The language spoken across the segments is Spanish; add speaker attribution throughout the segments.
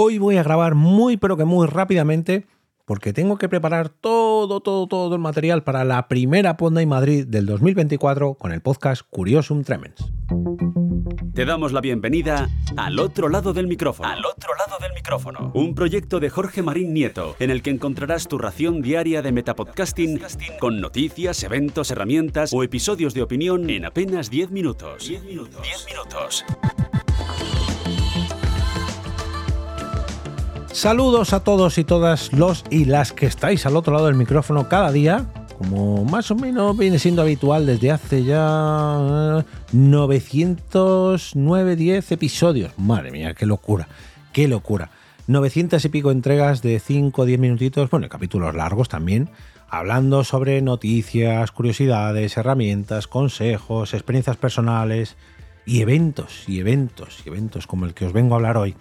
Speaker 1: Hoy voy a grabar muy pero que muy rápidamente porque tengo que preparar todo, todo, todo el material para la primera Ponda en Madrid del 2024 con el podcast Curiosum Tremens.
Speaker 2: Te damos la bienvenida al otro lado del micrófono.
Speaker 3: Al otro lado del micrófono.
Speaker 2: Un proyecto de Jorge Marín Nieto, en el que encontrarás tu ración diaria de metapodcasting con noticias, eventos, herramientas o episodios de opinión en apenas 10 minutos.
Speaker 3: 10 minutos. 10 minutos.
Speaker 1: Saludos a todos y todas los y las que estáis al otro lado del micrófono cada día, como más o menos viene siendo habitual desde hace ya 909, 10 episodios. Madre mía, qué locura, qué locura. 900 y pico entregas de 5 o 10 minutitos, bueno, capítulos largos también, hablando sobre noticias, curiosidades, herramientas, consejos, experiencias personales y eventos, y eventos, y eventos como el que os vengo a hablar hoy.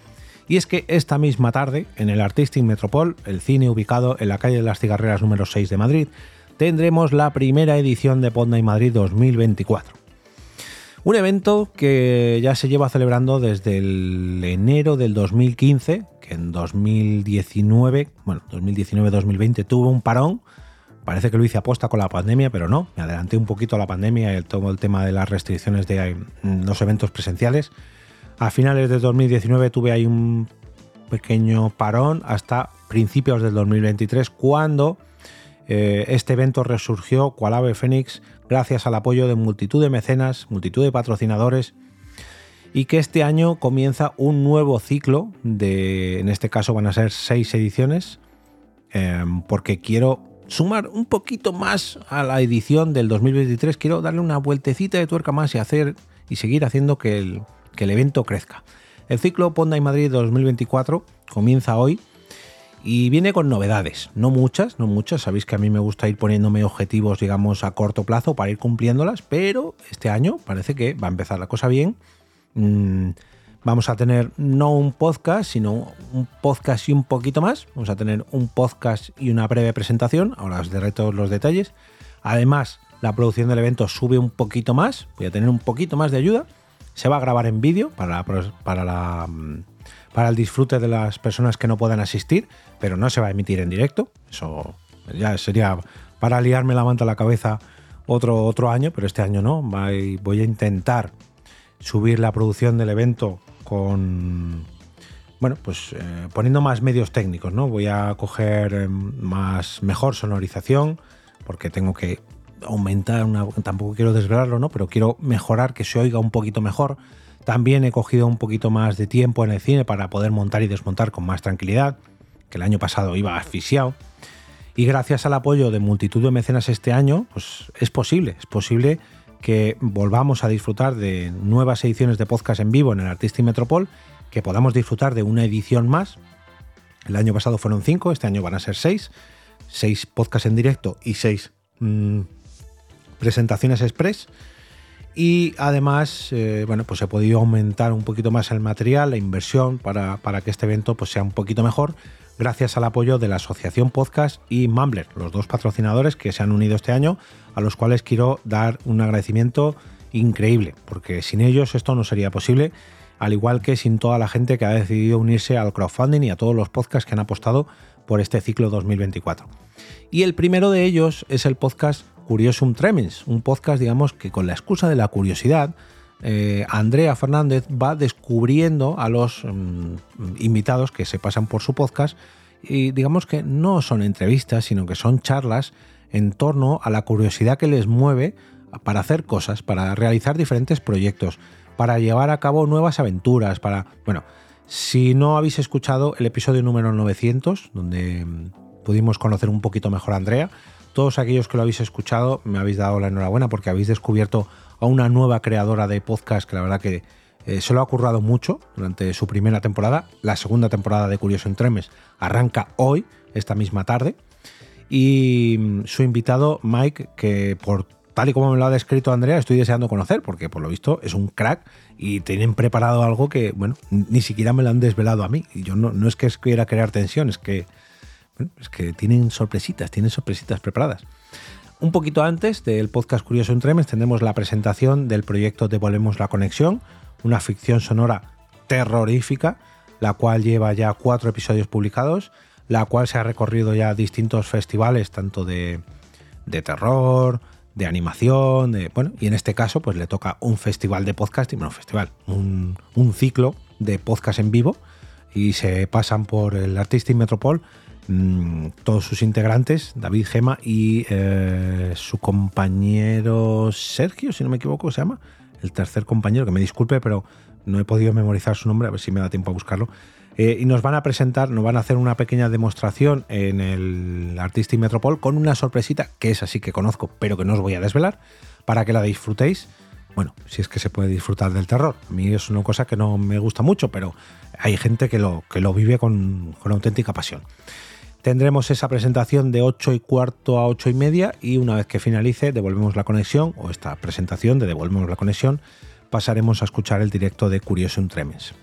Speaker 1: Y es que esta misma tarde, en el Artistic Metropol, el cine ubicado en la calle de las Cigarreras número 6 de Madrid, tendremos la primera edición de Ponda y Madrid 2024. Un evento que ya se lleva celebrando desde el enero del 2015, que en 2019, bueno, 2019-2020 tuvo un parón. Parece que lo hice aposta con la pandemia, pero no, me adelanté un poquito a la pandemia y todo el tema de las restricciones de mm, los eventos presenciales a finales de 2019 tuve ahí un pequeño parón hasta principios del 2023 cuando eh, este evento resurgió cual ave fénix gracias al apoyo de multitud de mecenas, multitud de patrocinadores y que este año comienza un nuevo ciclo de, en este caso van a ser seis ediciones, em, porque quiero sumar un poquito más a la edición del 2023, quiero darle una vueltecita de tuerca más y hacer y seguir haciendo que el, que el evento crezca. El ciclo Ponda y Madrid 2024 comienza hoy y viene con novedades, no muchas, no muchas, sabéis que a mí me gusta ir poniéndome objetivos, digamos, a corto plazo para ir cumpliéndolas, pero este año parece que va a empezar la cosa bien. Mm, vamos a tener no un podcast, sino un podcast y un poquito más. Vamos a tener un podcast y una breve presentación, ahora os daré todos los detalles. Además, la producción del evento sube un poquito más, voy a tener un poquito más de ayuda. Se va a grabar en vídeo para, para, mm, para el disfrute de las personas que no puedan asistir, pero no se va a emitir en directo. Eso ya sería para liarme la manta a la cabeza otro, otro año, pero este año no. Voy a intentar subir la producción del evento con, bueno, pues eh, poniendo más medios técnicos, ¿no? Voy a coger em, más, mejor sonorización, porque tengo que aumentar, una, tampoco quiero desvelarlo, ¿no? Pero quiero mejorar, que se oiga un poquito mejor. También he cogido un poquito más de tiempo en el cine para poder montar y desmontar con más tranquilidad, que el año pasado iba asfixiado. Y gracias al apoyo de multitud de mecenas este año, pues es posible, es posible que volvamos a disfrutar de nuevas ediciones de podcast en vivo en el Artista y Metropol, que podamos disfrutar de una edición más. El año pasado fueron cinco, este año van a ser seis. Seis podcasts en directo y seis mmm, presentaciones express. Y además, eh, bueno, pues he podido aumentar un poquito más el material, la inversión para, para, que este evento pues, sea un poquito mejor, gracias al apoyo de la Asociación Podcast y Mumbler, los dos patrocinadores que se han unido este año, a los cuales quiero dar un agradecimiento increíble, porque sin ellos esto no sería posible, al igual que sin toda la gente que ha decidido unirse al crowdfunding y a todos los podcasts que han apostado por este ciclo 2024. Y el primero de ellos es el podcast Curiosum Tremens, un podcast, digamos, que con la excusa de la curiosidad, eh, Andrea Fernández va descubriendo a los mm, invitados que se pasan por su podcast y digamos que no son entrevistas, sino que son charlas en torno a la curiosidad que les mueve para hacer cosas, para realizar diferentes proyectos, para llevar a cabo nuevas aventuras, para... Bueno, si no habéis escuchado el episodio número 900, donde mm, pudimos conocer un poquito mejor a Andrea, todos aquellos que lo habéis escuchado me habéis dado la enhorabuena porque habéis descubierto a una nueva creadora de podcast que la verdad que eh, se lo ha currado mucho durante su primera temporada. La segunda temporada de Curioso en Tremes arranca hoy, esta misma tarde. Y mm, su invitado, Mike, que por tal y como me lo ha descrito Andrea, estoy deseando conocer, porque por lo visto es un crack y tienen preparado algo que, bueno, ni siquiera me lo han desvelado a mí. Y yo no, no es que quiera crear tensión, es que es que tienen sorpresitas, tienen sorpresitas preparadas. Un poquito antes del podcast Curioso en Tremes tendremos la presentación del proyecto Devolvemos la Conexión, una ficción sonora terrorífica la cual lleva ya cuatro episodios publicados, la cual se ha recorrido ya distintos festivales, tanto de, terror, de animación, bueno, y en este caso pues le toca un festival de podcasting, bueno, festival, un, un ciclo de podcast en vivo y se pasan por el Artistic Metropol mmm, todos sus integrantes, David Gema y eh, su compañero Sergio, si no me equivoco, se llama, el tercer compañero, que me disculpe, pero no he podido memorizar su nombre, a ver si me da tiempo a buscarlo. Eh, y nos van a presentar, nos van a hacer una pequeña demostración en el Artistic Metropol con una sorpresita que es así que conozco, pero que no os voy a desvelar, para que la disfrutéis. Bueno, si es que se puede disfrutar del terror. A mí es una cosa que no me gusta mucho, pero hay gente que lo, que lo vive con, con auténtica pasión. Tendremos esa presentación de 8 y cuarto a 8 y media y una vez que finalice devolvemos la conexión o esta presentación de devolvemos la conexión pasaremos a escuchar el directo de Curioso Tremes.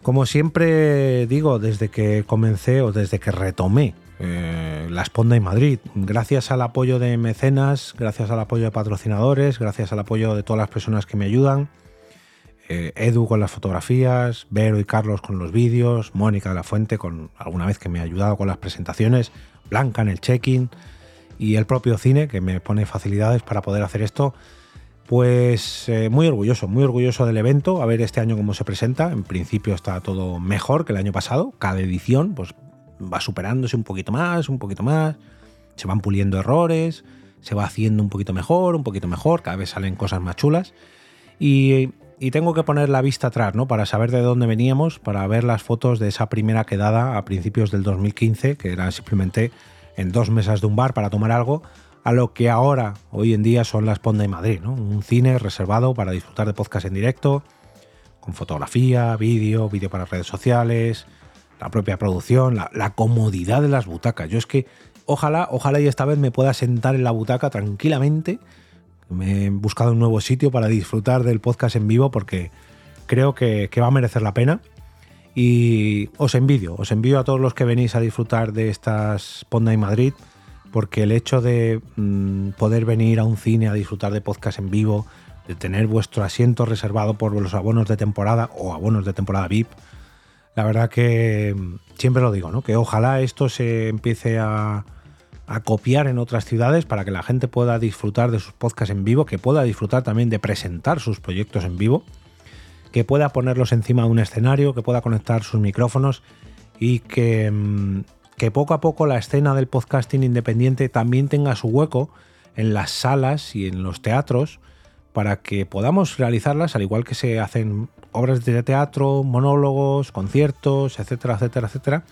Speaker 1: Como siempre digo, desde que comencé o desde que retomé eh, la Esponda en Madrid, gracias al apoyo de mecenas, gracias al apoyo de patrocinadores, gracias al apoyo de todas las personas que me ayudan, eh, Edu con las fotografías, Vero y Carlos con los vídeos, Mónica de la Fuente con alguna vez que me ha ayudado con las presentaciones, Blanca en el check-in y el propio cine que me pone facilidades para poder hacer esto. Pues eh, muy orgulloso, muy orgulloso del evento, a ver este año cómo se presenta. En principio está todo mejor que el año pasado. Cada edición pues, va superándose un poquito más, un poquito más. Se van puliendo errores, se va haciendo un poquito mejor, un poquito mejor. Cada vez salen cosas más chulas. Y, y tengo que poner la vista atrás, ¿no? Para saber de dónde veníamos, para ver las fotos de esa primera quedada a principios del 2015, que era simplemente en dos mesas de un bar para tomar algo a lo que ahora, hoy en día, son las Ponda y Madrid, ¿no? Un cine reservado para disfrutar de podcast en directo, con fotografía, vídeo, vídeo para redes sociales, la propia producción, la, la, comodidad de las butacas. Yo es que ojalá, ojalá y esta vez me pueda sentar en la butaca tranquilamente. Me he buscado un nuevo sitio para disfrutar del podcast en vivo porque creo que, va a merecer la pena. Y os envidio, os envío a todos los que venís a disfrutar de estas Ponda y Madrid porque el hecho de mmm, poder venir a un cine a disfrutar de podcast en vivo, de tener vuestro asiento reservado por los abonos de temporada o abonos de temporada VIP, la verdad que mm, siempre lo digo, ¿no? Que ojalá esto se empiece a, a, copiar en otras ciudades para que la gente pueda disfrutar de sus podcasts en vivo, que pueda disfrutar también de presentar sus proyectos en vivo, que pueda ponerlos encima de un escenario, que pueda conectar sus micrófonos y que mmm, que poco a poco la escena del podcasting independiente también tenga su hueco en las salas y en los teatros para que podamos realizarlas al igual que se hacen obras de teatro, monólogos, conciertos, etcétera, etcétera, etcétera.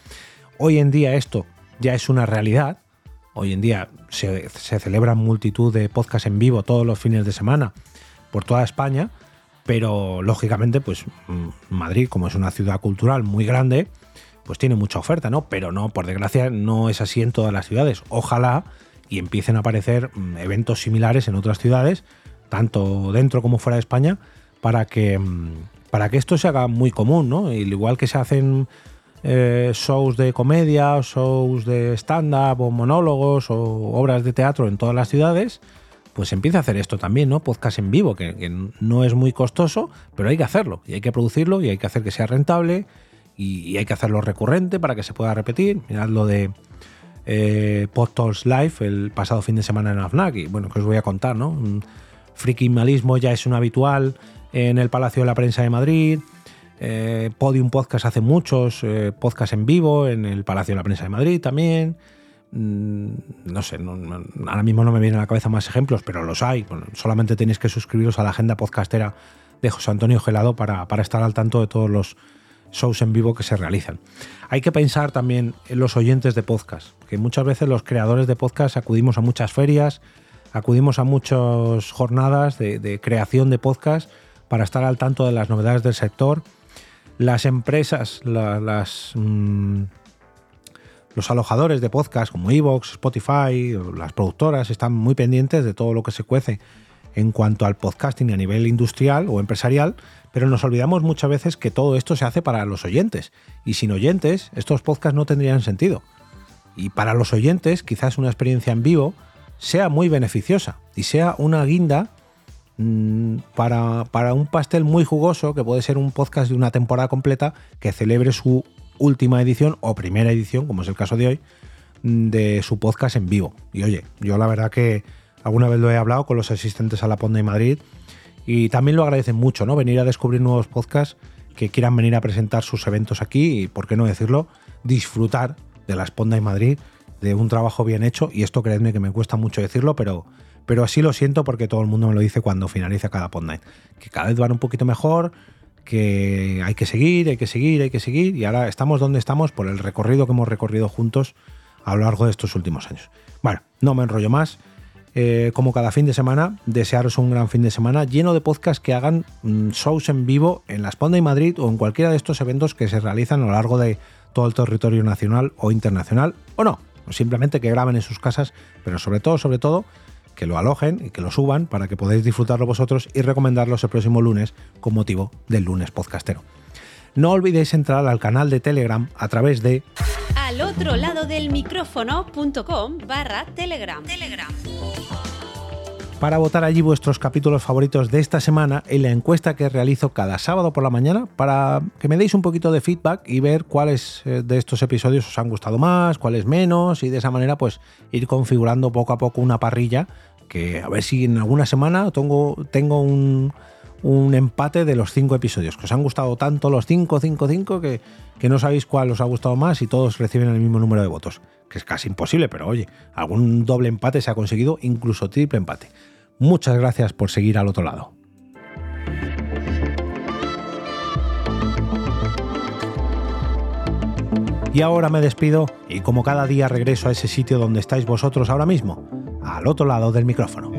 Speaker 1: Hoy en día esto ya es una realidad. Hoy en día se, celebran multitud de podcasts en vivo todos los fines de semana por toda España, pero lógicamente pues Madrid como es una ciudad cultural muy grande, pues tiene mucha oferta, ¿no? Pero no, por desgracia, no es así en todas las ciudades. Ojalá y empiecen a aparecer mm, eventos similares en otras ciudades, tanto dentro como fuera de España, para que, mm, para que esto se haga muy común, ¿no? Igual que se hacen eh, shows de comedia, shows de stand-up o monólogos o obras de teatro en todas las ciudades, pues empieza a hacer esto también, ¿no? Podcast en vivo, que, no es muy costoso, pero hay que hacerlo, y hay que producirlo, y hay que hacer que sea rentable, y, hay que hacerlo recurrente para que se pueda repetir. Mirad lo de eh, Live el pasado fin de semana en AFNAC bueno, que os voy a contar, ¿no? Un friquimalismo ya es un habitual en el Palacio de la Prensa de Madrid. Eh, Podium Podcast hace muchos eh, podcasts en vivo en el Palacio de la Prensa de Madrid también. Mm, no sé, ahora mismo no me vienen a la cabeza más ejemplos, pero los hay. Solamente tenéis que suscribiros a la agenda podcastera de José Antonio Gelado para, para estar al tanto de todos los shows en vivo que se realizan. Hay que pensar también en los oyentes de podcast, que muchas veces los creadores de podcast acudimos a muchas ferias, acudimos a muchas jornadas de, de creación de podcast para estar al tanto de las novedades del sector. Las empresas, la, las, mmm, los alojadores de podcast como Evox, Spotify, las productoras están muy pendientes de todo lo que se cuece en cuanto al podcasting a nivel industrial o empresarial, pero nos olvidamos muchas veces que todo esto se hace para los oyentes. Y sin oyentes, estos podcasts no tendrían sentido. Y para los oyentes, quizás una experiencia en vivo sea muy beneficiosa y sea una guinda mm, para, para un pastel muy jugoso, que puede ser un podcast de una temporada completa, que celebre su última edición o primera edición, como es el caso de hoy, mm, de su podcast en vivo. Y oye, yo la verdad que alguna vez lo he hablado con los asistentes a la Ponda y Madrid y también lo agradecen mucho, ¿no? Venir a descubrir nuevos podcasts que quieran venir a presentar sus eventos aquí y, por qué no decirlo, disfrutar de la Ponda y Madrid, de un trabajo bien hecho. Y esto, creedme que me cuesta mucho decirlo, pero, pero así lo siento porque todo el mundo me lo dice cuando finaliza cada Pod Que cada vez van un poquito mejor, que hay que seguir, hay que seguir, hay que seguir, y ahora estamos donde estamos por el recorrido que hemos recorrido juntos a lo largo de estos últimos años. Bueno, no me enrollo más. Eh, como cada fin de semana, desearos un gran fin de semana lleno de podcasts que hagan mm, shows en vivo en la Esponda y Madrid o en cualquiera de estos eventos que se realizan a lo largo de todo el territorio nacional o internacional, o no, simplemente que graben en sus casas, pero sobre todo, sobre todo, que lo alojen y que lo suban para que podáis disfrutarlo vosotros y recomendarlos el próximo lunes con motivo del lunes podcastero. No olvidéis entrar al canal de Telegram a través de
Speaker 4: al otro lado del micrófono.com barra telegram. telegram.
Speaker 1: Para votar allí vuestros capítulos favoritos de esta semana en la encuesta que realizo cada sábado por la mañana para que me deis un poquito de feedback y ver cuáles eh, de estos episodios os han gustado más, cuáles menos y de esa manera pues ir configurando poco a poco una parrilla que a ver si en alguna semana tengo, tengo un, empate de los cinco episodios, que os han gustado tanto los cinco, cinco, cinco, que, que no sabéis cuál os ha gustado más y todos reciben el mismo número de votos, que es casi imposible, pero oye, algún doble empate se ha conseguido, incluso triple empate. Muchas gracias por seguir al otro lado. Y ahora me despido y como cada día regreso a ese sitio donde estáis vosotros ahora mismo, al otro lado del micrófono.